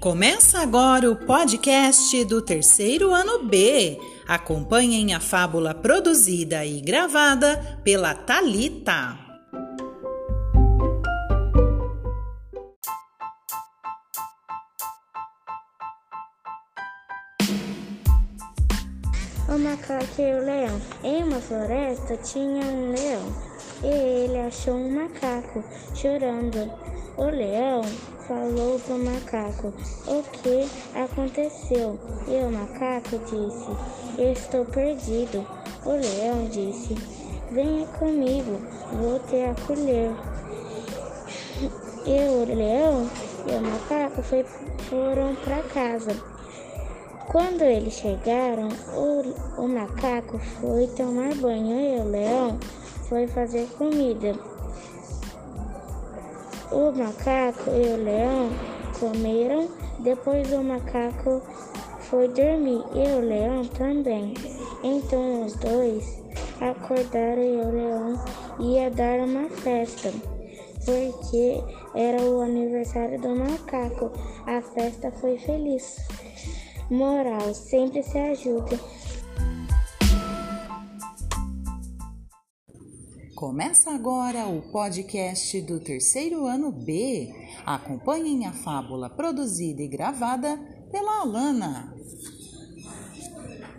Começa agora o podcast do terceiro ano B. Acompanhem a fábula produzida e gravada pela Talita. O macaco e o leão. Em uma floresta tinha um leão e ele achou um macaco chorando. O leão falou para o macaco o que aconteceu e o macaco disse: Estou perdido. O leão disse: Venha comigo, vou te acolher. E o leão e o macaco foi, foram para casa. Quando eles chegaram, o, o macaco foi tomar banho e o leão foi fazer comida. O macaco e o leão comeram, depois o macaco foi dormir e o leão também. Então os dois acordaram e o leão ia dar uma festa, porque era o aniversário do macaco. A festa foi feliz. Moral, sempre se ajuda. Começa agora o podcast do terceiro ano B. Acompanhem a fábula produzida e gravada pela Alana.